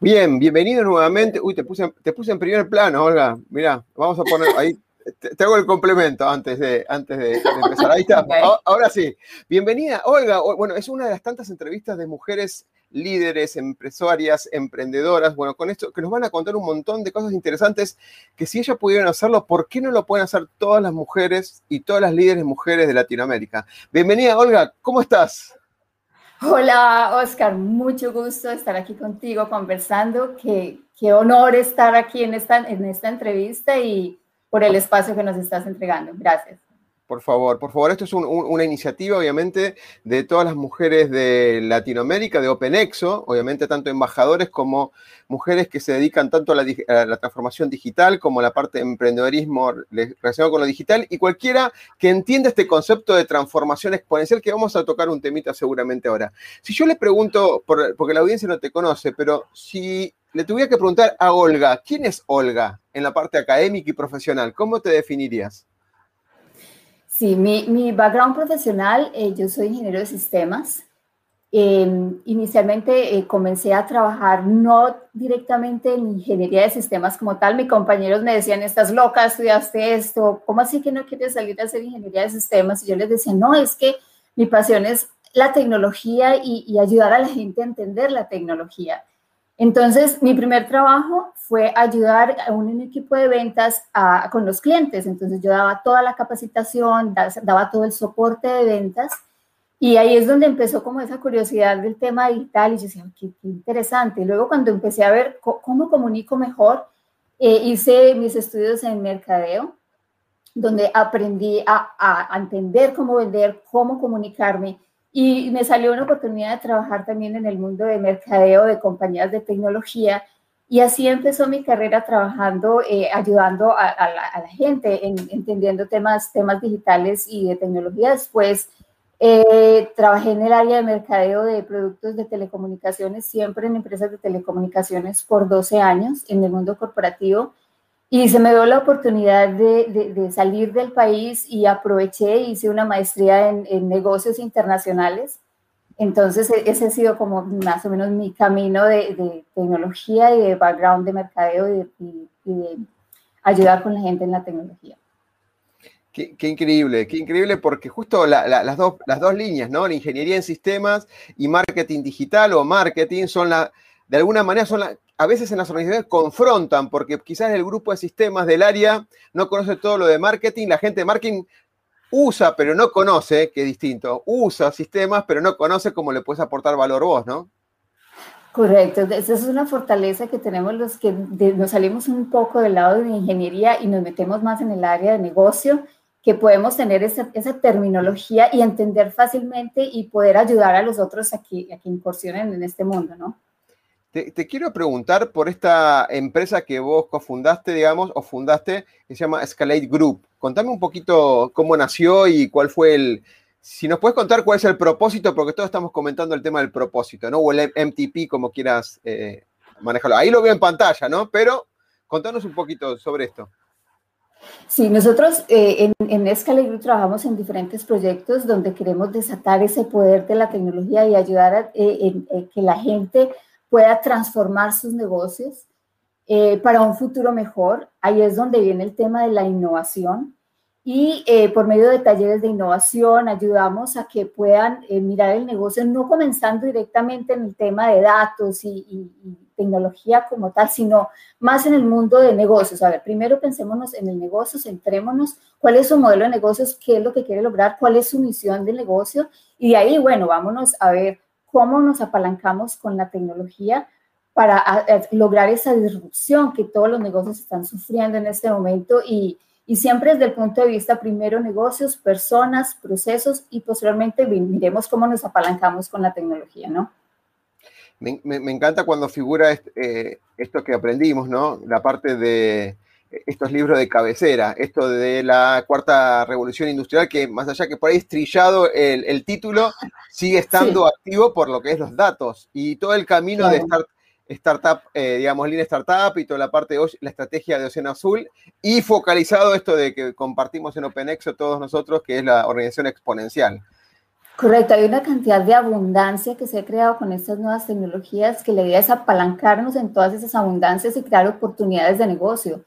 Bien, bienvenido nuevamente. Uy, te puse, te puse en primer plano, Olga. Mira, vamos a poner ahí. Te, hago el complemento antes de, antes de, empezar. Ahí está. Ahora sí. Bienvenida, Olga. Bueno, es una de las tantas entrevistas de mujeres líderes, empresarias, emprendedoras, bueno, con esto que nos van a contar un montón de cosas interesantes que si ellas pudieron hacerlo, ¿por qué no lo pueden hacer todas las mujeres y todas las líderes mujeres de Latinoamérica? Bienvenida, Olga, ¿cómo estás? Hola, Oscar, mucho gusto estar aquí contigo conversando. Qué, qué honor estar aquí en esta, en esta entrevista y por el espacio que nos estás entregando. Gracias. Por favor, por favor, esto es una iniciativa, obviamente, de todas las mujeres de Latinoamérica, de OpenExo, obviamente, tanto embajadores como mujeres que se dedican tanto a la, transformación digital como a la parte de emprendedorismo relacionado con lo digital y cualquiera que entienda este concepto de transformación exponencial que vamos a tocar un temita seguramente ahora. Si yo le pregunto, porque la audiencia no te conoce, pero si le tuviera que preguntar a Olga, ¿quién es Olga en la parte académica y profesional? ¿Cómo te definirías? Sí, mi, background profesional, eh, yo soy ingeniero de sistemas. Em, inicialmente eh, comencé a trabajar no directamente en ingeniería de sistemas como tal. Mis compañeros me decían, estás loca, estudiaste esto, ¿cómo así que no quieres salir a hacer ingeniería de sistemas? Y yo les decía, no, es que mi pasión es la tecnología y, y ayudar a la gente a entender la tecnología. Entonces, mi primer trabajo fue ayudar a un equipo de ventas con los clientes. Entonces, yo daba toda la capacitación, daba todo el soporte de ventas. Y ahí es donde empezó como esa curiosidad del tema digital y yo decía, qué, interesante. Luego cuando empecé a ver cómo comunico mejor, eh, hice mis estudios en mercadeo, donde aprendí a, a entender cómo vender, cómo comunicarme y me salió una oportunidad de trabajar también en el mundo de mercadeo de compañías de tecnología. Y así empezó mi carrera trabajando, eh, ayudando a, la, gente, en, entendiendo temas, temas digitales y de tecnología. Después eh, trabajé en el área de mercadeo de productos de telecomunicaciones, siempre en empresas de telecomunicaciones por 12 años en el mundo corporativo. Y se me dio la oportunidad de, salir del país y aproveché, hice una maestría en, negocios internacionales. Entonces, e, ese ha sido como más o menos mi camino de, tecnología y de background de mercadeo y, de ayudar con la gente en la tecnología. Qué, increíble, qué increíble porque justo las, dos, las dos líneas, ¿no? La ingeniería en sistemas y marketing digital o marketing son la, de alguna manera son la, a veces en las organizaciones confrontan, porque quizás el grupo de sistemas del área no conoce todo lo de marketing, la gente de marketing usa, pero no conoce, que es distinto, usa sistemas, pero no conoce cómo le puedes aportar valor vos, ¿no? Correcto, esa es una fortaleza que tenemos los que nos salimos un poco del lado de ingeniería y nos metemos más en el área de negocio, que podemos tener esa, terminología y entender fácilmente y poder ayudar a los otros a que, a que incursionen en este mundo, ¿no? Te, quiero preguntar por esta empresa que vos cofundaste, digamos, o fundaste, que se llama Escalate Group. Contame un poquito cómo nació y cuál fue el... Si nos puedes contar cuál es el propósito, porque todos estamos comentando el tema del propósito, ¿no? O el MTP, como quieras eh, manejarlo. Ahí lo veo en pantalla, ¿no? Pero contanos un poquito sobre esto. Sí, nosotros eh, en, en Escalate Group trabajamos en diferentes proyectos donde queremos desatar ese poder de la tecnología y ayudar a eh, que la gente pueda transformar sus negocios eh, para un futuro mejor. Ahí es donde viene el tema de la innovación. Y eh, por medio de talleres de innovación ayudamos a que puedan eh, mirar el negocio, no comenzando directamente en el tema de datos y, tecnología como tal, sino más en el mundo de negocios. A ver, primero pensémonos en el negocio, centrémonos, cuál es su modelo de negocios, qué es lo que quiere lograr, cuál es su misión de negocio, y de ahí, bueno, vámonos a ver cómo nos apalancamos con la tecnología para lograr esa disrupción que todos los negocios están sufriendo en este momento y, y siempre desde el punto de vista primero negocios, personas, procesos y posteriormente miremos cómo nos apalancamos con la tecnología, ¿no? Me, encanta cuando figura eh, esto que aprendimos, ¿no? La parte de estos libros de cabecera, esto de la cuarta revolución industrial, que más allá que por ahí estrillado el, título, sigue estando activo por lo que es los datos y todo el camino de estar startup, eh, digamos, línea startup y toda la parte de la estrategia de Océano Azul y focalizado esto de que compartimos en OpenExo todos nosotros, que es la organización exponencial. Correcto, hay una cantidad de abundancia que se ha creado con estas nuevas tecnologías que la idea es apalancarnos en todas esas abundancias y crear oportunidades de negocio.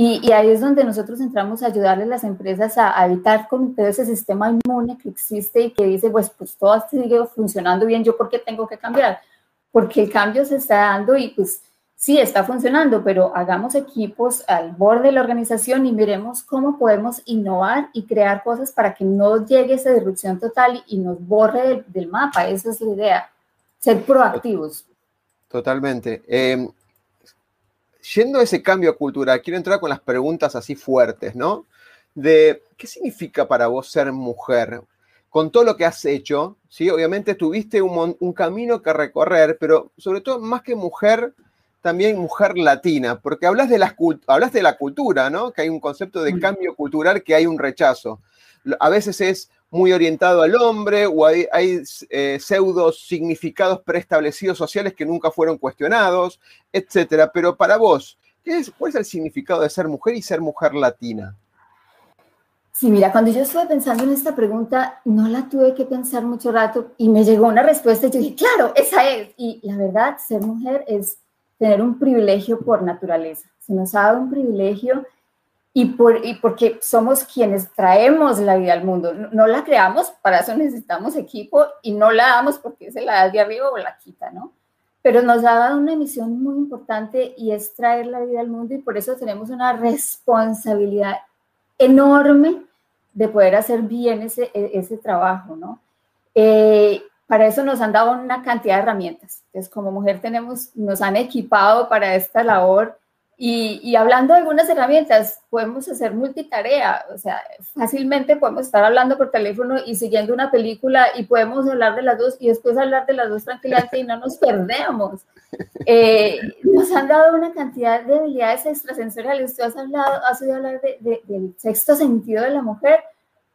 Y, ahí es donde nosotros entramos a ayudarle a las empresas a, evitar con todo ese sistema inmune que existe y que dice, pues, pues todo sigue funcionando bien, ¿yo por qué tengo que cambiar? porque el cambio se está dando y pues sí está funcionando, pero hagamos equipos al borde de la organización y miremos cómo podemos innovar y crear cosas para que no llegue esa disrupción total y nos borre del, mapa. Esa es la idea, ser proactivos. Totalmente. Eh, yendo a ese cambio cultural, quiero entrar con las preguntas así fuertes, ¿no? De, ¿qué significa para vos ser mujer? con todo lo que has hecho, ¿sí? Obviamente tuviste un, camino que recorrer, pero sobre todo más que mujer, también mujer latina, porque hablas de, las, hablas de la cultura, ¿no? Que hay un concepto de cambio cultural, que hay un rechazo. A veces es muy orientado al hombre o hay, hay eh, pseudo significados preestablecidos sociales que nunca fueron cuestionados, etcétera. Pero para vos, ¿qué es, ¿cuál es el significado de ser mujer y ser mujer latina? Sí, mira, cuando yo estuve pensando en esta pregunta, no la tuve que pensar mucho rato y me llegó una respuesta y yo dije, claro, esa es. Y la verdad, ser mujer es tener un privilegio por naturaleza. Se nos ha dado un privilegio y, por, y porque somos quienes traemos la vida al mundo. No, la creamos, para eso necesitamos equipo y no la damos porque se la da de arriba o la quita, ¿no? Pero nos ha dado una misión muy importante y es traer la vida al mundo y por eso tenemos una responsabilidad enorme de poder hacer bien ese, e, ese trabajo, ¿no? Eh, para eso nos han dado una cantidad de herramientas. Entonces, como mujer tenemos, nos han equipado para esta labor y, y, hablando de algunas herramientas, podemos hacer multitarea, o sea, fácilmente podemos estar hablando por teléfono y siguiendo una película y podemos hablar de las dos y después hablar de las dos tranquilamente y no nos perdemos. Eh, nos han dado una cantidad de habilidades extrasensoriales. Tú has hablado, has oído hablar de, del sexto sentido de la mujer.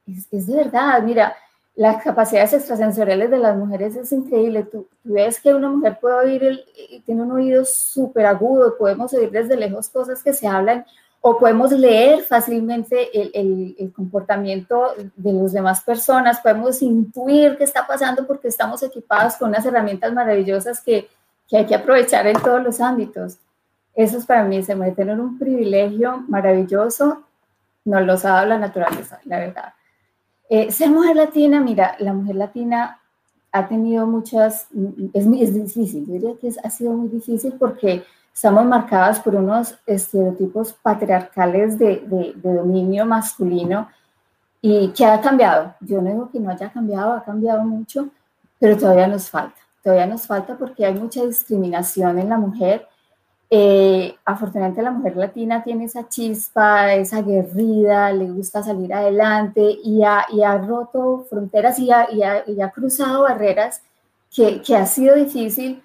Es, es, de verdad, mira, las capacidades extrasensoriales de las mujeres es increíble. Tú, ves que una mujer puede oír, el, tiene un oído súper agudo, podemos oír desde lejos cosas que se hablan o podemos leer fácilmente el, comportamiento de las demás personas, podemos intuir qué está pasando porque estamos equipados con unas herramientas maravillosas que, que hay que aprovechar en todos los ámbitos. Eso es para mí, se me tener un privilegio maravilloso, nos lo ha dado la naturaleza, la verdad. Eh, ser mujer latina, mira, la mujer latina ha tenido muchas, es, difícil, yo diría que ha sido muy difícil porque estamos marcadas por unos estereotipos patriarcales de, de, de, dominio masculino y que ha cambiado. Yo no digo que no haya cambiado, ha cambiado mucho, pero todavía nos falta. Todavía nos falta porque hay mucha discriminación en la mujer. Eh, afortunadamente la mujer latina tiene esa chispa, esa aguerrida, le gusta salir adelante y ha, y ha roto fronteras y ha, y ha, y ha cruzado barreras que, que, ha sido difícil,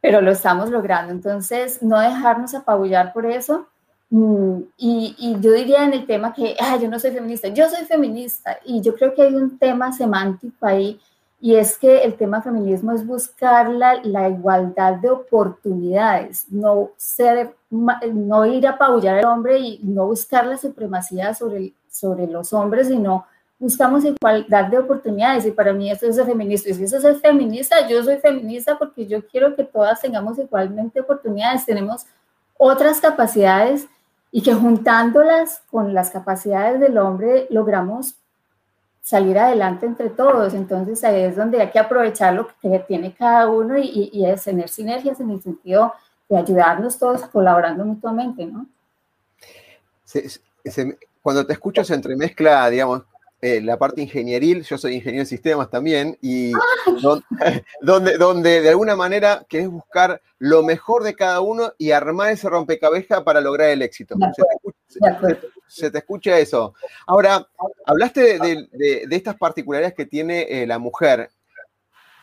pero lo estamos logrando. Entonces, no dejarnos apabullar por eso. Mm, y, y, yo diría en el tema que ah, yo no soy feminista, yo soy feminista y yo creo que hay un tema semántico ahí y es que el tema feminismo es buscar la, la, igualdad de oportunidades, no, ser, no ir a apabullar al hombre y no buscar la supremacía sobre, sobre los hombres, sino buscamos igualdad de oportunidades. Y para mí eso es ser feminista. Y si eso es feminista, yo soy feminista porque yo quiero que todas tengamos igualmente oportunidades. Tenemos otras capacidades y que juntándolas con las capacidades del hombre logramos salir adelante entre todos. Entonces ahí es donde hay que aprovechar lo que tiene cada uno y, y, es tener sinergias en el sentido ayudarnos todos colaborando mutuamente, ¿no? cuando te escucho se entremezcla, digamos, eh, la parte ingenieril, yo soy ingeniero de sistemas también, y donde, donde, de alguna manera querés buscar lo mejor de cada uno y armar ese rompecabezas para lograr el éxito. Se te, escucha, eso. Ahora, hablaste de, estas particularidades que tiene eh, la mujer.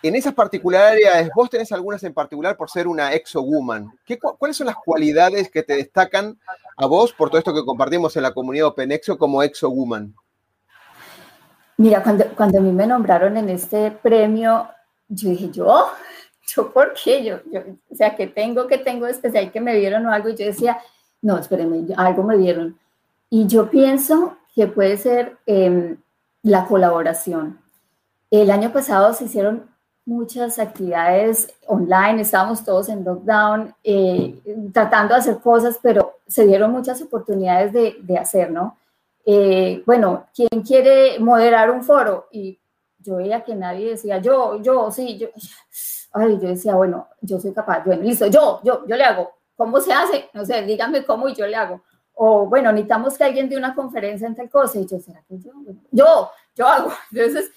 En esas particularidades, vos tenés algunas en particular por ser una exo-woman. ¿Cuáles son las cualidades que te destacan a vos por todo esto que compartimos en la comunidad OpenExo como exo-woman? Mira, cuando, cuando a mí me nombraron en este premio, yo dije, ¿yo? ¿Yo por qué? Yo, yo, o sea, que tengo, que tengo especial, que me vieron o algo. Y yo decía, no, espérenme, algo me vieron. Y yo pienso que puede ser em, la colaboración. El año pasado se hicieron muchas actividades online, estábamos todos en lockdown, eh, tratando de hacer cosas, pero se dieron muchas oportunidades de, de hacer, ¿no? Eh, bueno, ¿quién quiere moderar un foro? Y yo veía que nadie decía, yo, yo, sí, yo. Ay, yo decía, bueno, yo soy capaz, bueno, listo, yo, yo, yo le hago. ¿Cómo se hace? No sé, díganme cómo y yo le hago. O bueno, necesitamos que alguien dé una conferencia en tal cosa. Y yo, ¿será que yo? Yo, yo hago. Entonces,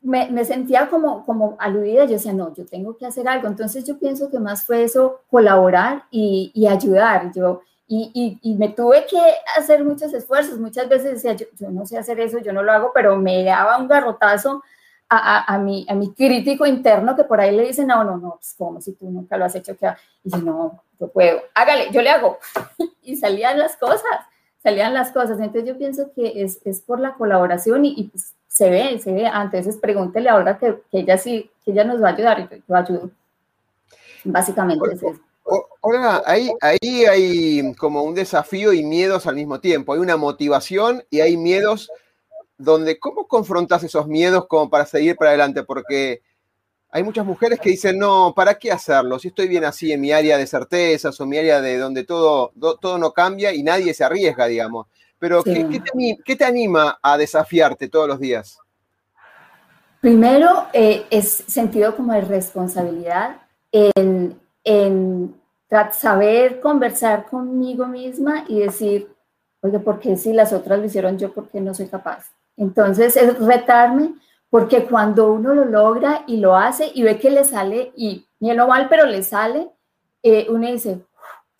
me, me, sentía como, como aludida. Yo decía, no, yo tengo que hacer algo. Entonces, yo pienso que más fue eso, colaborar y, y ayudar. Yo, y, y, me tuve que hacer muchos esfuerzos. Muchas veces decía, yo, yo, no sé hacer eso, yo no lo hago, pero me daba un garrotazo a, a, a, mi, a mi crítico interno que por ahí le dicen, no, no, no, pues como si tú nunca lo has hecho. Que... Y yo, no, yo puedo, hágale, yo le hago. y salían las cosas, salían las cosas. Entonces yo pienso que es, es por la colaboración y, y pues, se ve, se ve. Ah, entonces pregúntele ahora que, que, ella sí, que ella nos va a ayudar y yo ayudo. Básicamente es eso. Ahora, ahí, ahí hay como un desafío y miedos al mismo tiempo. Hay una motivación y hay miedos donde, ¿cómo confrontas esos miedos como para seguir para adelante? Porque hay muchas mujeres que dicen, no, ¿para qué hacerlo? Si estoy bien así en mi área de certezas o mi área de donde todo, todo no cambia y nadie se arriesga, digamos. Pero, ¿qué, ¿qué, te, anima a desafiarte todos los días? Primero, eh, es sentido como de responsabilidad en, en saber conversar conmigo misma y decir, oye, ¿por qué si las otras lo hicieron yo, por qué no soy capaz? Entonces es retarme, porque cuando uno lo logra y lo hace y ve que le sale, y bien o mal, pero le sale, eh, uno dice,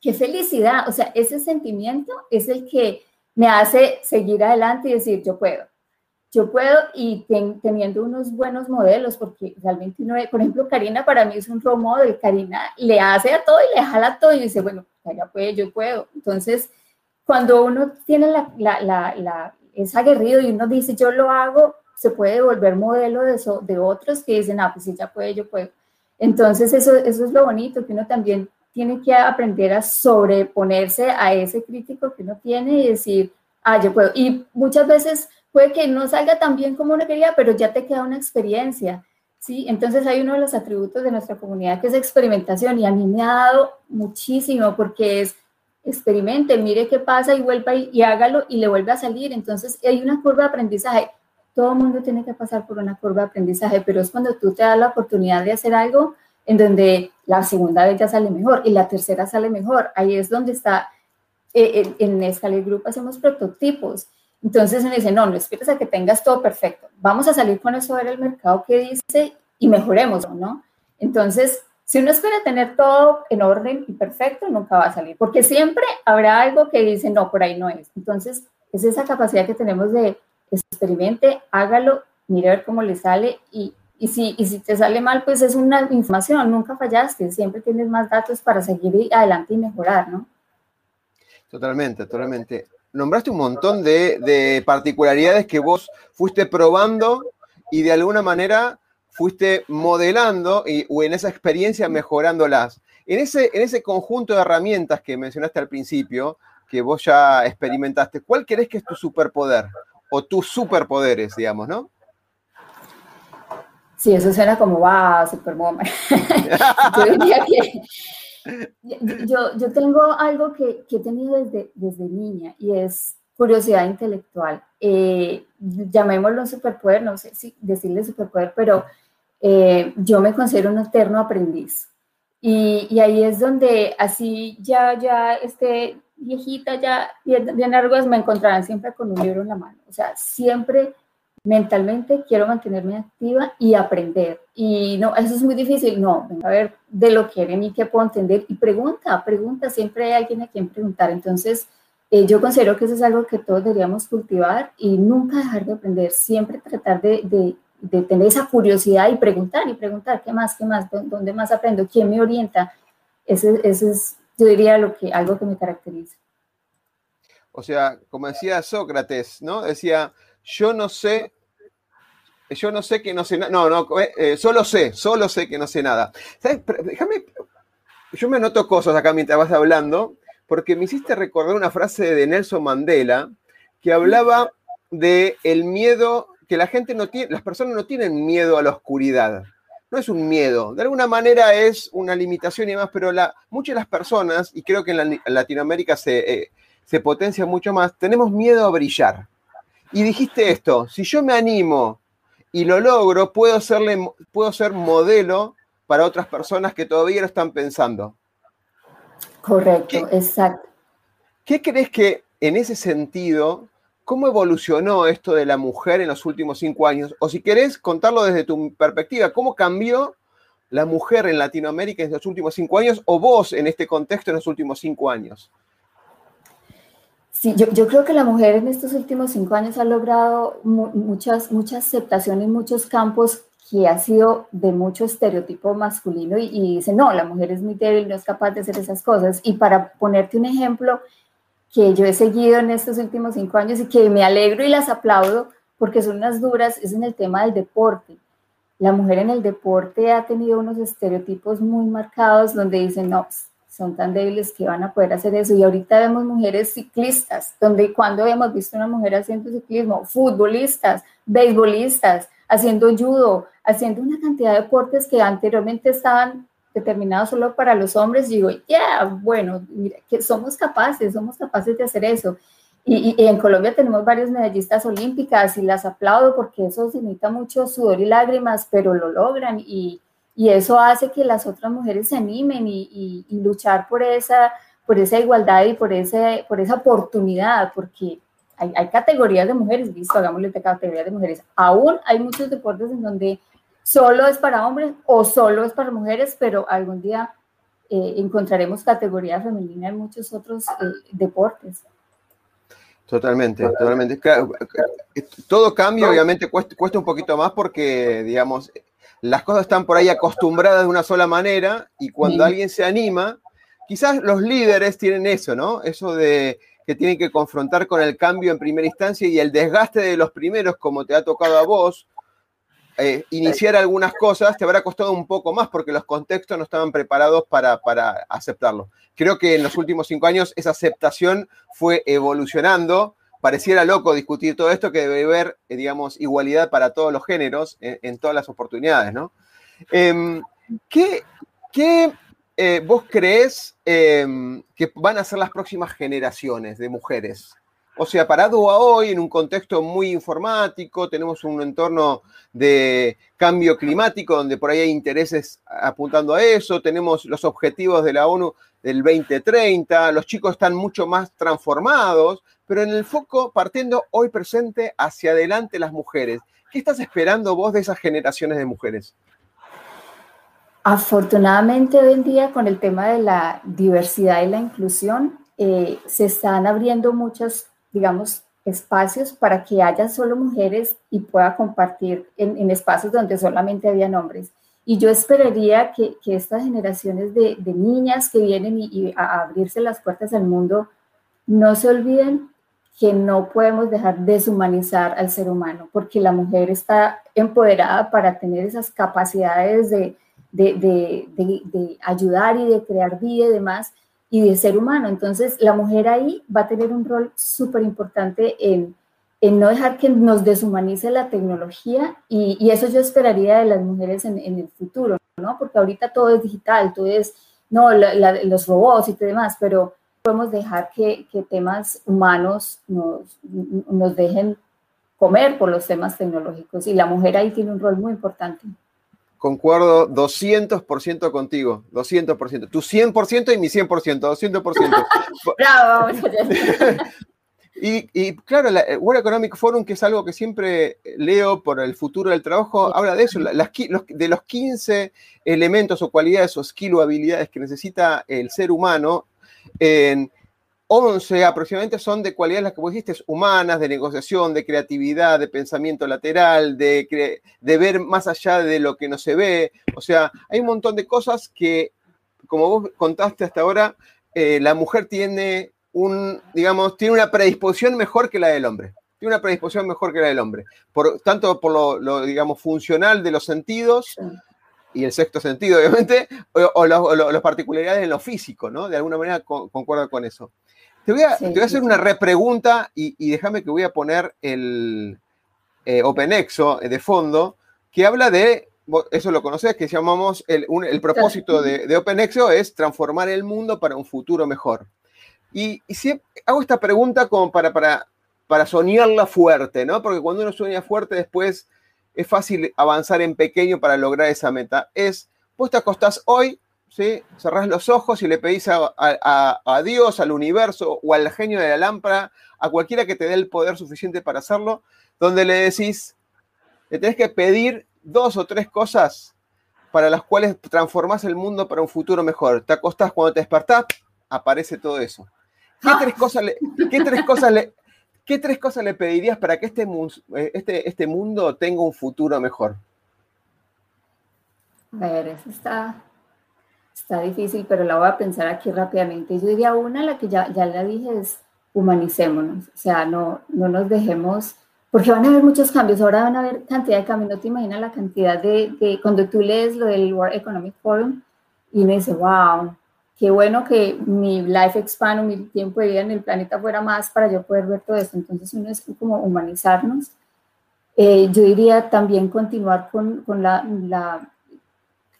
qué felicidad. O sea, ese sentimiento es el que me hace seguir adelante y decir, yo puedo yo puedo y teniendo unos buenos modelos, porque realmente uno, por ejemplo, Karina para mí es un role model, Karina le hace a todo y le jala todo y dice, bueno, ya puede, yo puedo. Entonces, cuando uno tiene la, la, la, es aguerrido y uno dice, yo lo hago, se puede volver modelo de, eso, de otros que dicen, ah, pues si ya puede, yo puedo. Entonces, eso, eso es lo bonito, que uno también tiene que aprender a sobreponerse a ese crítico que uno tiene y decir, ah, yo puedo. Y muchas veces puede que no salga tan bien como uno quería, pero ya te queda una experiencia, ¿sí? Entonces hay uno de los atributos de nuestra comunidad que es experimentación y a mí me ha dado muchísimo porque es experimente, mire qué pasa y vuelva y, y hágalo y le vuelve a salir. Entonces hay una curva de aprendizaje. Todo mundo tiene que pasar por una curva de aprendizaje, pero es cuando tú te das la oportunidad de hacer algo en donde la segunda vez ya sale mejor y la tercera sale mejor. Ahí es donde está, eh, en, en Group hacemos prototipos entonces me dice, no, no esperes a que tengas todo perfecto. Vamos a salir con eso a ver el mercado que dice y mejoremos, ¿no? Entonces, si uno espera tener todo en orden y perfecto, nunca va a salir, porque siempre habrá algo que dice, no, por ahí no es. Entonces, es esa capacidad que tenemos de experimente, hágalo, mire a ver cómo le sale y, y, si, y si te sale mal, pues es una información, nunca fallaste, siempre tienes más datos para seguir adelante y mejorar, ¿no? Totalmente, totalmente nombraste un montón de, particularidades que vos fuiste probando y de alguna manera fuiste modelando y, o en esa experiencia mejorándolas. En ese, en ese conjunto de herramientas que mencionaste al principio, que vos ya experimentaste, ¿cuál crees que es tu superpoder? O tus superpoderes, digamos, ¿no? Sí, eso suena como, va, superwoman. Yo diría que yo, yo tengo algo que, que, he tenido desde, desde niña y es curiosidad intelectual. Eh, llamémoslo superpoder, no sé si decirle superpoder, pero eh, yo me considero un eterno aprendiz. Y, y, ahí es donde así ya, ya, este viejita, ya bien, bien me encontrarán siempre con un libro en la mano. O sea, siempre mentalmente quiero mantenerme activa y aprender. Y no, eso es muy difícil. No, a ver de lo que quieren y qué puedo entender. Y pregunta, pregunta, siempre hay alguien a quien preguntar. Entonces, eh, yo considero que eso es algo que todos deberíamos cultivar y nunca dejar de aprender, siempre tratar de, de, de tener esa curiosidad y preguntar y preguntar, ¿qué más, qué más, dónde más aprendo, quién me orienta? Ese, ese es, yo diría, lo que, algo que me caracteriza. O sea, como decía Sócrates, ¿no? Decía, yo no sé, yo no sé que no sé nada, no, no, eh, eh, solo sé, solo sé que no sé nada. Déjame, yo me anoto cosas acá mientras vas hablando, porque me hiciste recordar una frase de Nelson Mandela que hablaba de miedo, que la gente no tiene, las personas no tienen miedo a la oscuridad. No es un miedo, de alguna manera es una limitación y demás, pero muchas de las personas, y creo que en, Latinoamérica se, eh, se potencia mucho más, tenemos miedo a brillar y dijiste esto, si yo me animo y lo logro, puedo, serle, puedo ser modelo para otras personas que todavía lo están pensando. Correcto, exacto. ¿Qué crees que en ese sentido, cómo evolucionó esto de la mujer en los últimos cinco años? O si querés contarlo desde tu perspectiva, ¿cómo cambió la mujer en Latinoamérica en los últimos cinco años o vos en este contexto en los últimos cinco años? Sí, yo, yo, creo que la mujer en estos últimos cinco años ha logrado muchas, mucha aceptación en muchos campos que ha sido de mucho estereotipo masculino y, y dice, no, la mujer es muy débil, no es capaz de hacer esas cosas. Y para ponerte un ejemplo que yo he seguido en estos últimos cinco años y que me alegro y las aplaudo porque son unas duras, es en el tema del deporte. La mujer en el deporte ha tenido unos estereotipos muy marcados donde dicen, no, son tan débiles que van a poder hacer eso. Y ahorita vemos mujeres ciclistas, donde cuando hemos visto una mujer haciendo ciclismo, futbolistas, beisbolistas, haciendo judo, haciendo una cantidad de deportes que anteriormente estaban determinados solo para los hombres, digo, ya, bueno, mira, que somos capaces, somos capaces de hacer eso. Y, y, en Colombia tenemos varios medallistas olímpicas y las aplaudo porque eso necesita mucho sudor y lágrimas, pero lo logran y, y eso hace que las otras mujeres se animen y, luchar por esa, por esa igualdad y por, ese, por esa oportunidad, porque hay, categorías de mujeres, listo, hagámosle de categorías de mujeres. Aún hay muchos deportes en donde solo es para hombres o solo es para mujeres, pero algún día eh, encontraremos categoría femenina en muchos otros eh, deportes. Totalmente, totalmente. todo cambio obviamente cuesta, cuesta un poquito más porque, digamos, las cosas están por ahí acostumbradas de una sola manera y cuando alguien se anima, quizás los líderes tienen eso, ¿no? Eso de que tienen que confrontar con el cambio en primera instancia y el desgaste de los primeros, como te ha tocado a vos, eh, iniciar algunas cosas te habrá costado un poco más porque los contextos no estaban preparados para, para aceptarlo. Creo que en los últimos cinco años esa aceptación fue evolucionando pareciera loco discutir todo esto, que debe haber, eh, digamos, igualdad para todos los géneros en, todas las oportunidades, ¿no? Em, ¿Qué, eh, vos crees em, que van a ser las próximas generaciones de mujeres? O sea, parado a hoy, en un contexto muy informático, tenemos un entorno de cambio climático donde por ahí hay intereses apuntando a eso, tenemos los objetivos de la ONU del 2030, los chicos están mucho más transformados, pero en el foco partiendo hoy presente hacia adelante las mujeres. ¿Qué estás esperando vos de esas generaciones de mujeres? Afortunadamente hoy en día con el tema de la diversidad y la inclusión eh, se están abriendo muchos, digamos, espacios para que haya solo mujeres y pueda compartir en, espacios donde solamente había hombres. Y yo esperaría que, estas generaciones de, niñas que vienen y, a abrirse las puertas al mundo no se olviden que no podemos dejar deshumanizar al ser humano, porque la mujer está empoderada para tener esas capacidades de, de, ayudar y de crear vida y demás, y de ser humano. Entonces, la mujer ahí va a tener un rol súper importante en, en, no dejar que nos deshumanice la tecnología, y, eso yo esperaría de las mujeres en, el futuro, ¿no? Porque ahorita todo es digital, todo es, no, los robots y demás, pero podemos dejar que, temas humanos nos, nos dejen comer por los temas tecnológicos y la mujer ahí tiene un rol muy importante. concuerdo 200% contigo, 200%. Tu 100% y mi 100%, 200%. Bravo. Y, claro, el World Economic Forum, que es algo que siempre leo por el futuro del trabajo, habla de eso, de los 15 elementos o cualidades o skill o habilidades que necesita el ser humano, en 11 aproximadamente son de cualidades las que vos dijiste, humanas, de negociación, de creatividad, de pensamiento lateral, de, ver más allá de lo que no se ve. O sea, hay un montón de cosas que, como vos contaste hasta ahora, eh, la mujer tiene un, digamos, tiene una predisposición mejor que la del hombre. Tiene una predisposición mejor que la del hombre. Por, tanto por lo, digamos, funcional de los sentidos y el sexto sentido, obviamente, o, las particularidades en lo físico, ¿no? De alguna manera concuerda con eso. Te voy a, hacer una repregunta y, y déjame que voy a poner el eh, OpenExo de fondo, que habla de, eso lo conoces, que llamamos el, el propósito de, de OpenExo es transformar el mundo para un futuro mejor. Y, y hago esta pregunta como para, para, para soñarla fuerte, ¿no? Porque cuando uno sueña fuerte después es fácil avanzar en pequeño para lograr esa meta. Es, vos te acostás hoy, ¿sí? cerrás los ojos y le pedís a, a, Dios, al universo o al genio de la lámpara, a cualquiera que te dé el poder suficiente para hacerlo, donde le decís, le tenés que pedir dos o tres cosas para las cuales transformás el mundo para un futuro mejor. Te acostás cuando te despertás, aparece todo eso. ¿Qué tres cosas le, qué tres cosas le, qué tres cosas le pedirías para que este, eh, este, este mundo tenga un futuro mejor? A ver, eso está, está difícil, pero la voy a pensar aquí rápidamente. Yo diría una, la que ya, ya la dije, es humanicémonos. O sea, no, no nos dejemos, porque van a haber muchos cambios. Ahora van a haber cantidad de cambios. No te imaginas la cantidad de, de cuando tú lees lo del World Economic Forum y me dice, wow, qué bueno que mi life expand o mi tiempo de vida en el planeta fuera más para yo poder ver todo esto. Entonces uno es como humanizarnos. Eh, yo diría también continuar con, con la, la,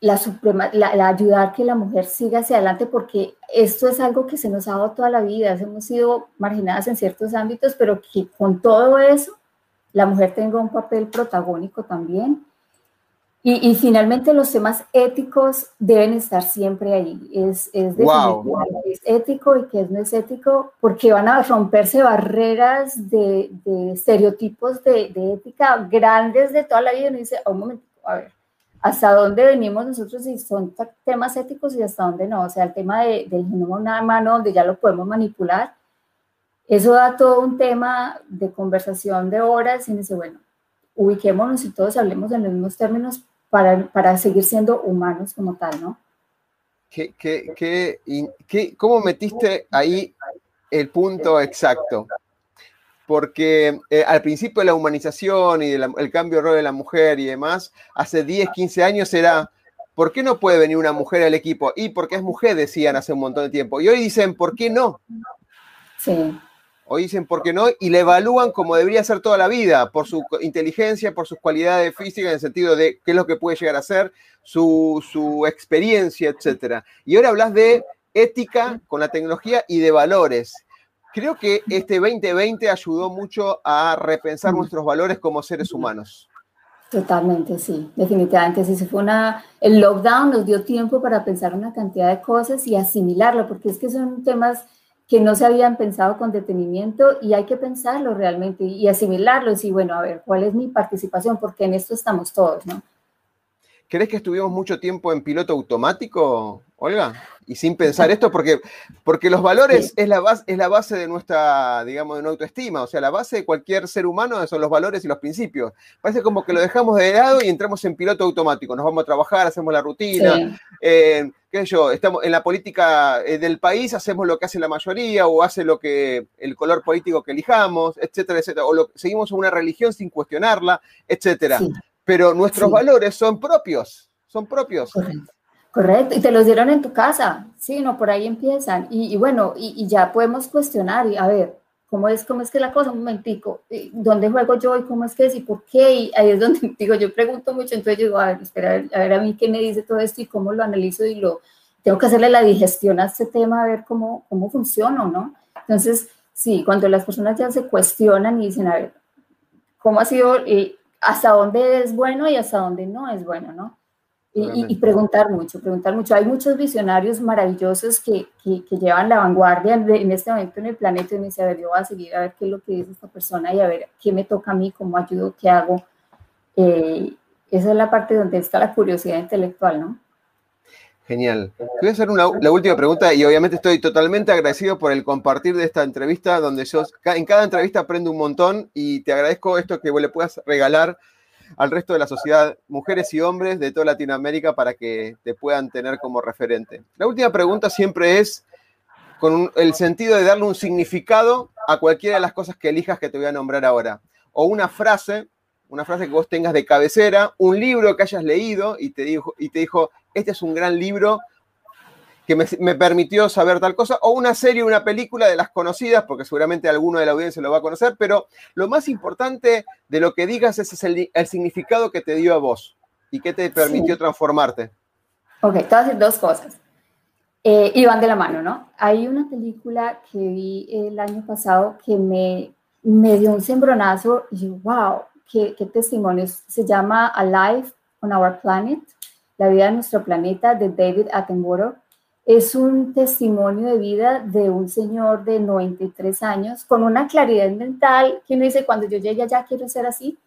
la, suprema, la, ayudar que la mujer siga hacia adelante porque esto es algo que se nos ha dado toda la vida. Hemos sido marginadas en ciertos ámbitos, pero que con todo eso la mujer tenga un papel protagónico también y, finalmente los temas éticos deben estar siempre ahí. Es, es, es ético y qué no es ético, porque van a romperse barreras de, de estereotipos de, de, ética grandes de toda la vida. Y uno dice, un momento, a ver, ¿hasta dónde venimos nosotros y son temas éticos y hasta dónde no? O sea, el tema de, del genoma humano, donde ya lo podemos manipular, eso da todo un tema de conversación de horas y dice, bueno, ubiquémonos y todos hablemos en los mismos términos para, para seguir siendo humanos como tal, ¿no? ¿Qué, qué, qué, cómo metiste ahí el punto exacto? Porque eh, al principio de la humanización y el cambio de rol de la mujer y demás, hace 10, 15 años era, ¿por qué no puede venir una mujer al equipo? Y porque es mujer, decían hace un montón de tiempo. Y hoy dicen, ¿por qué no? Sí. Hoy dicen por qué no y le evalúan como debería ser toda la vida, por su inteligencia, por sus cualidades físicas, en el sentido de qué es lo que puede llegar a ser, su, su experiencia, etc. Y ahora hablas de ética con la tecnología y de valores. Creo que este 2020 ayudó mucho a repensar nuestros valores como seres humanos. Totalmente, sí, definitivamente. Sí, fue una, el lockdown nos dio tiempo para pensar una cantidad de cosas y asimilarlo, porque es que son temas que no se habían pensado con detenimiento y hay que pensarlo realmente y asimilarlos y bueno, a ver, ¿cuál es mi participación? Porque en esto estamos todos, ¿no? ¿Crees que estuvimos mucho tiempo en piloto automático, Olga? Y sin pensar esto, porque, porque los valores es, la base, es la base de nuestra, digamos, de nuestra autoestima. O sea, la base de cualquier ser humano son los valores y los principios. Parece como que lo dejamos de lado y entramos en piloto automático. Nos vamos a trabajar, hacemos la rutina. Eh, qué sé yo, estamos en la política eh, del país, hacemos lo que hace la mayoría o hace lo que el color político que elijamos, etcétera, etcétera. O lo, seguimos una religión sin cuestionarla, etcétera pero nuestros valores son propios, son propios. Correcto. y te los dieron en tu casa, sí, no, por ahí empiezan. Y, bueno, y, ya podemos cuestionar y a ver, ¿cómo es, cómo es que la cosa? Un momentico, ¿dónde juego yo y cómo es que es y por qué? Y ahí es donde digo, yo pregunto mucho, entonces yo digo, a ver, espera, a ver a mí qué me dice todo esto y cómo lo analizo y lo, tengo que hacerle la digestión a este tema, a ver cómo, cómo funciona, ¿no? Entonces, sí, cuando las personas ya se cuestionan y dicen, a ver, ¿cómo ha sido hasta dónde es bueno y hasta dónde no es bueno, ¿no? Y, preguntar mucho, preguntar mucho. Hay muchos visionarios maravillosos que, que, llevan la vanguardia en este momento en el planeta y me dice, a ver, yo voy a seguir a ver qué es lo que dice esta persona y a ver qué me toca a mí, cómo ayudo, qué hago. Eh, esa es la parte donde está la curiosidad intelectual, ¿no? Genial. voy a hacer la última pregunta y obviamente estoy totalmente agradecido por el compartir de esta entrevista donde yo en cada entrevista aprendo un montón y te agradezco esto que le puedas regalar al resto de la sociedad, mujeres y hombres de toda Latinoamérica, para que te puedan tener como referente. La última pregunta siempre es con el sentido de darle un significado a cualquiera de las cosas que elijas que te voy a nombrar ahora. O una frase, una frase que vos tengas de cabecera, un libro que hayas leído y te dijo, y te dijo este es un gran libro que me, permitió saber tal cosa, o una serie, una película de las conocidas, porque seguramente alguno de la audiencia lo va a conocer, pero lo más importante de lo que digas es el, significado que te dio a vos y que te permitió transformarte. Ok, te voy a decir dos cosas. Eh, y van de la mano, ¿no? Hay una película que vi el año pasado que me, me dio un sembronazo y yo, wow, qué, qué testimonios. Se llama Alive on Our Planet, la vida de nuestro planeta, de David Attenborough es un testimonio de vida de un señor de 93 años con una claridad mental que uno dice, cuando yo llegue allá quiero ser así.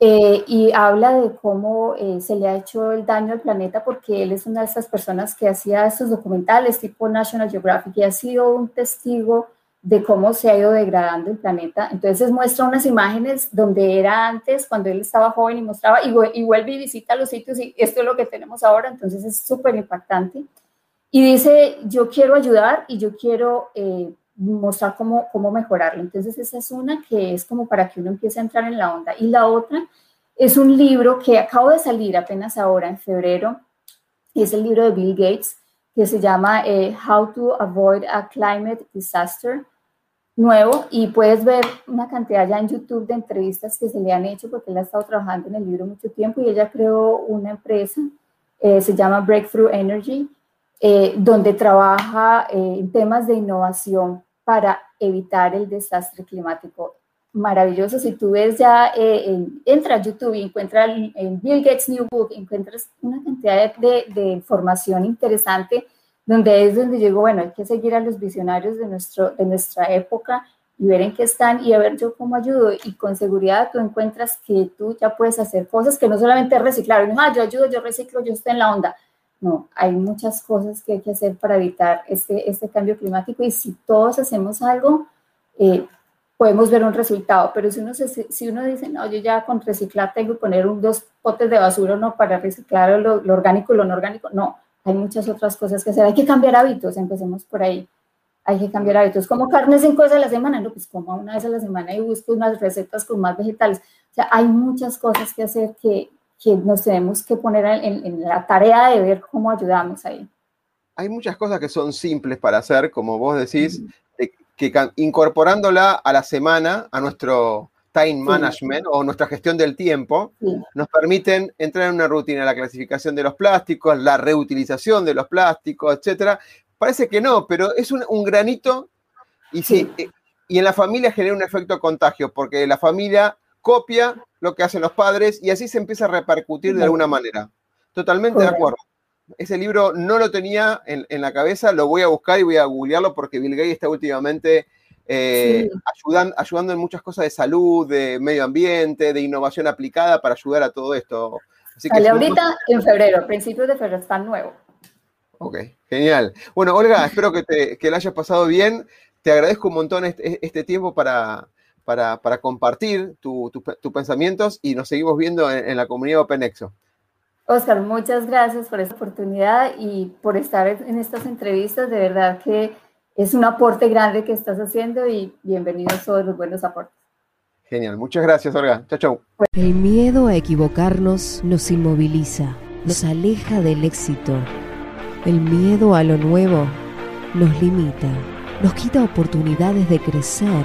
Eh, y habla de cómo eh, se le ha hecho el daño al planeta porque él es una de esas personas que hacía estos documentales tipo National Geographic y ha sido un testigo de cómo se ha ido degradando el planeta. Entonces muestra unas imágenes donde era antes, cuando él estaba joven y mostraba, y, y vuelve y visita los sitios y esto es lo que tenemos ahora, entonces es súper impactante. Y dice, yo quiero ayudar y yo quiero eh, mostrar cómo, cómo mejorarlo. Entonces esa es una que es como para que uno empiece a entrar en la onda. Y la otra es un libro que acabo de salir apenas ahora en febrero. Es el libro de Bill Gates que se llama eh, How to Avoid a Climate Disaster nuevo y puedes ver una cantidad ya en YouTube de entrevistas que se le han hecho porque él ha estado trabajando en el libro mucho tiempo y ella creó una empresa, eh, se llama Breakthrough Energy eh, donde trabaja eh, en temas de innovación para evitar el desastre climático. Maravilloso, si tú ves ya, eh, entra a YouTube y encuentras en Bill Gates New Book, encuentras una cantidad de, información interesante, donde es donde digo, bueno, hay que seguir a los visionarios de, nuestro, de nuestra época y ver en qué están y a ver yo cómo ayudo. Y con seguridad tú encuentras que tú ya puedes hacer cosas que no solamente reciclar, no, ah, yo ayudo, yo reciclo, yo estoy en la onda. No, hay muchas cosas que hay que hacer para evitar este, este cambio climático y si todos hacemos algo, eh, podemos ver un resultado, pero si uno, si uno dice, no, yo ya con reciclar tengo que poner un, dos potes de basura no para reciclar lo, orgánico y lo no orgánico, no, hay muchas otras cosas que hacer, hay que cambiar hábitos, empecemos por ahí, hay que cambiar hábitos, como carne cinco veces a la semana, no, pues como una vez a la semana y busco unas recetas con más vegetales, o sea, hay muchas cosas que hacer que, que nos tenemos que poner en, la tarea de ver cómo ayudamos ahí. Hay muchas cosas que son simples para hacer, como vos decís, que incorporándola a la semana, a nuestro time management o nuestra gestión del tiempo, nos permiten entrar en una rutina, la clasificación de los plásticos, la reutilización de los plásticos, etcétera. Parece que no, pero es un, granito y, sí. Eh, y en la familia genera un efecto contagio, porque la familia copia lo que hacen los padres y así se empieza a repercutir de alguna manera. Totalmente de acuerdo. Ese libro no lo tenía en, la cabeza, lo voy a buscar y voy a googlearlo porque Bill Gates está últimamente eh, ayudando en muchas cosas de salud, de medio ambiente, de innovación aplicada para ayudar a todo esto. Así que ahorita en febrero, principios de febrero, está nuevo. Ok, genial. Bueno, Olga, espero que, te, que lo hayas pasado bien. Te agradezco un montón este, este tiempo para, para, compartir tus pensamientos y nos seguimos viendo en, la comunidad OpenExo. Oscar, muchas gracias por esta oportunidad y por estar en estas entrevistas. De verdad que es un aporte grande que estás haciendo y bienvenidos todos los buenos aportes. Genial, muchas gracias, Olga. Chao, chao. El miedo a equivocarnos nos inmoviliza, nos aleja del éxito. El miedo a lo nuevo nos limita, nos quita oportunidades de crecer